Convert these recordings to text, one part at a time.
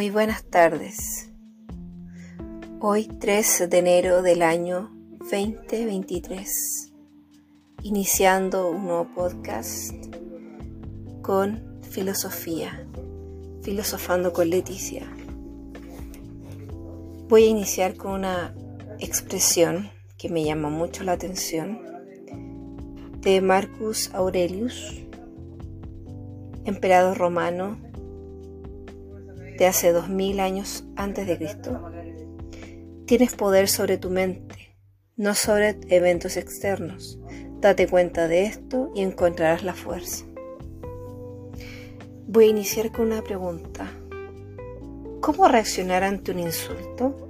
Muy buenas tardes. Hoy 3 de enero del año 2023, iniciando un nuevo podcast con filosofía, filosofando con Leticia. Voy a iniciar con una expresión que me llama mucho la atención de Marcus Aurelius, emperador romano de hace dos mil años antes de Cristo. Tienes poder sobre tu mente, no sobre eventos externos. Date cuenta de esto y encontrarás la fuerza. Voy a iniciar con una pregunta. ¿Cómo reaccionar ante un insulto?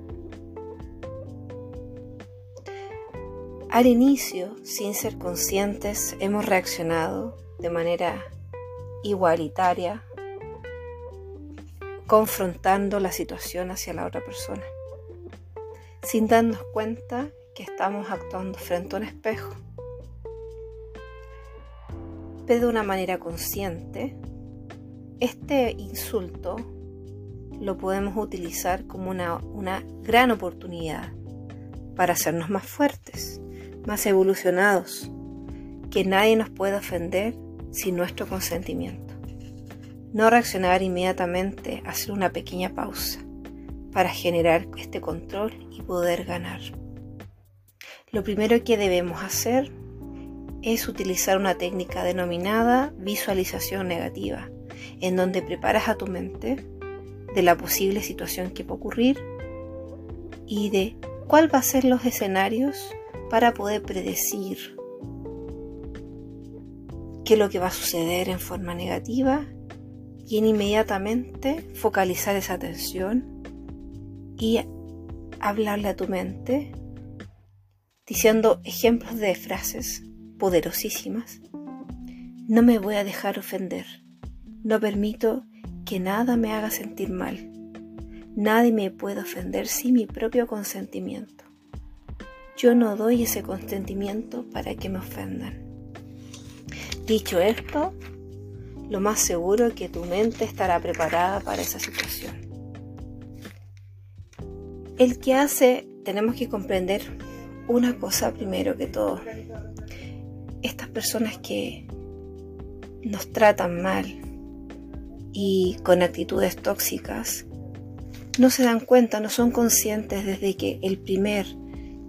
Al inicio, sin ser conscientes, hemos reaccionado de manera igualitaria, confrontando la situación hacia la otra persona, sin darnos cuenta que estamos actuando frente a un espejo. Pero de una manera consciente, este insulto lo podemos utilizar como una, gran oportunidad para hacernos más fuertes, más evolucionados, que nadie nos pueda ofender sin nuestro consentimiento. No reaccionar inmediatamente, hacer una pequeña pausa para generar este control y poder ganar. Lo primero que debemos hacer es utilizar una técnica denominada visualización negativa, en donde preparas a tu mente de la posible situación que va ocurrir y de cuál va a ser los escenarios para poder predecir qué es lo que va a suceder en forma negativa y en inmediatamente focalizar esa atención y hablarle a tu mente diciendo ejemplos de frases poderosísimas. No me voy a dejar ofender. No permito que nada me haga sentir mal. Nadie me puede ofender sin mi propio consentimiento. Yo no doy ese consentimiento para que me ofendan. Dicho esto, lo más seguro es que tu mente estará preparada para esa situación. El que hace, tenemos que comprender una cosa primero que todo. Estas personas que nos tratan mal y con actitudes tóxicas, no se dan cuenta, no son conscientes desde que el primer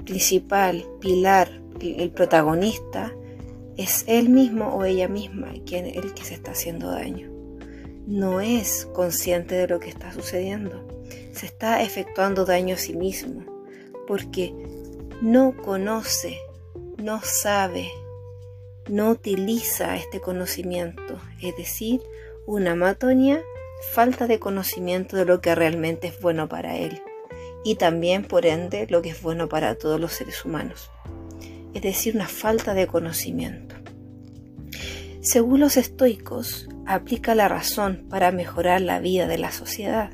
principal, pilar, el protagonista, es él mismo o ella misma quien, el que se está haciendo daño. No es consciente de lo que está sucediendo. Se está efectuando daño a sí mismo porque no conoce, no sabe, no utiliza este conocimiento, es decir, una matonia, falta de conocimiento de lo que realmente es bueno para él y también por ende lo que es bueno para todos los seres humanos, es decir, una falta de conocimiento. Según los estoicos, aplica la razón para mejorar la vida de la sociedad.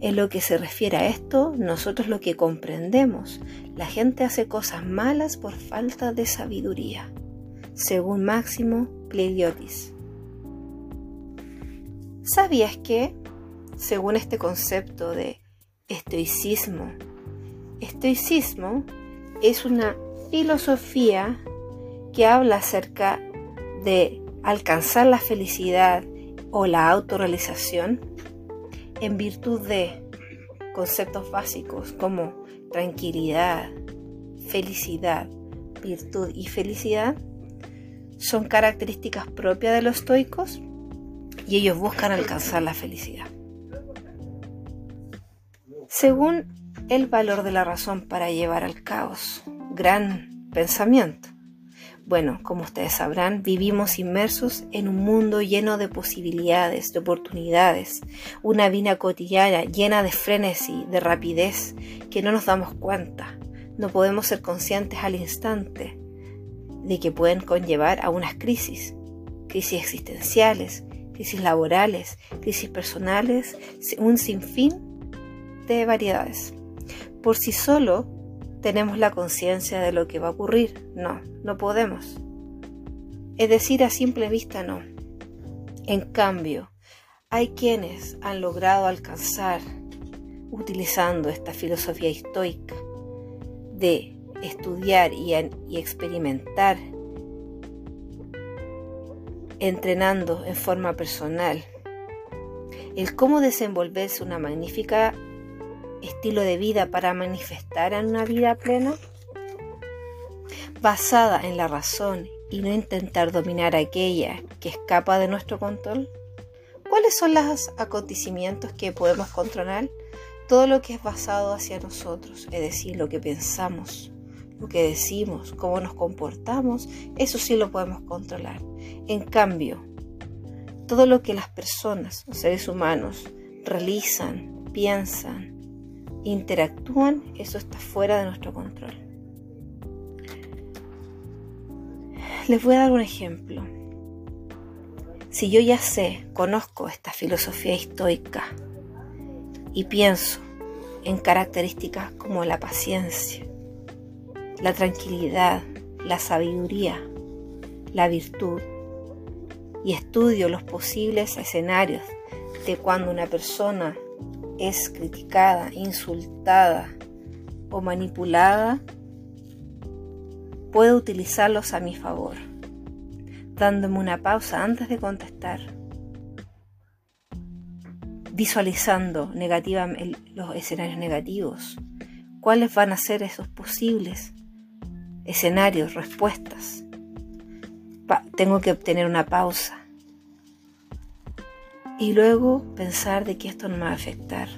En lo que se refiere a esto, nosotros lo que comprendemos, la gente hace cosas malas por falta de sabiduría, según Máximo Plegiotis. ¿Sabías que, según este concepto de estoicismo. Estoicismo es una filosofía que habla acerca de alcanzar la felicidad o la autorrealización en virtud de conceptos básicos como tranquilidad, felicidad, virtud y felicidad son características propias de los estoicos y ellos buscan alcanzar la felicidad. Según el valor de la razón para llevar al caos, gran pensamiento. Bueno, como ustedes sabrán, vivimos inmersos en un mundo lleno de posibilidades, de oportunidades, una vida cotidiana llena de frenesí, de rapidez, que no nos damos cuenta. No podemos ser conscientes al instante de que pueden conllevar a unas crisis, crisis existenciales, crisis laborales, crisis personales, un sinfín de variedades. Por sí solo tenemos la conciencia de lo que va a ocurrir. No, no podemos. Es decir, a simple vista no. En cambio, Hay quienes han logrado alcanzar, utilizando esta filosofía estoica, de estudiar y, experimentar, entrenando en forma personal, el cómo desenvolverse una magnífica estilo de vida para manifestar en una vida plena, basada en la razón y no intentar dominar aquella que escapa de nuestro control? ¿Cuáles son los acontecimientos que podemos controlar? Todo lo que es basado hacia nosotros, es decir, lo que pensamos, lo que decimos, cómo nos comportamos, eso sí lo podemos controlar. En cambio, todo lo que las personas, los seres humanos, realizan, piensan, interactúan, eso está fuera de nuestro control. Les voy a dar un ejemplo. Si yo ya sé, conozco esta filosofía estoica y pienso en características como la paciencia, la tranquilidad, la sabiduría, la virtud, y estudio los posibles escenarios de cuando una persona es criticada, insultada o manipulada, puedo utilizarlos a mi favor, dándome una pausa antes de contestar, visualizando los escenarios negativos, cuáles van a ser esos posibles escenarios, respuestas. tengo que obtener una pausa y luego pensar de que esto no me va a afectar,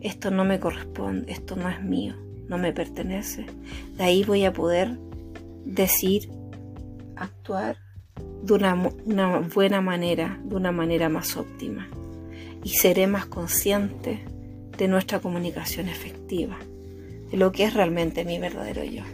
esto no me corresponde, esto no es mío, no me pertenece. De ahí voy a poder decir, actuar de una, una buena manera, de una manera más óptima. Y seré más consciente de nuestra comunicación efectiva, de lo que es realmente mi verdadero yo.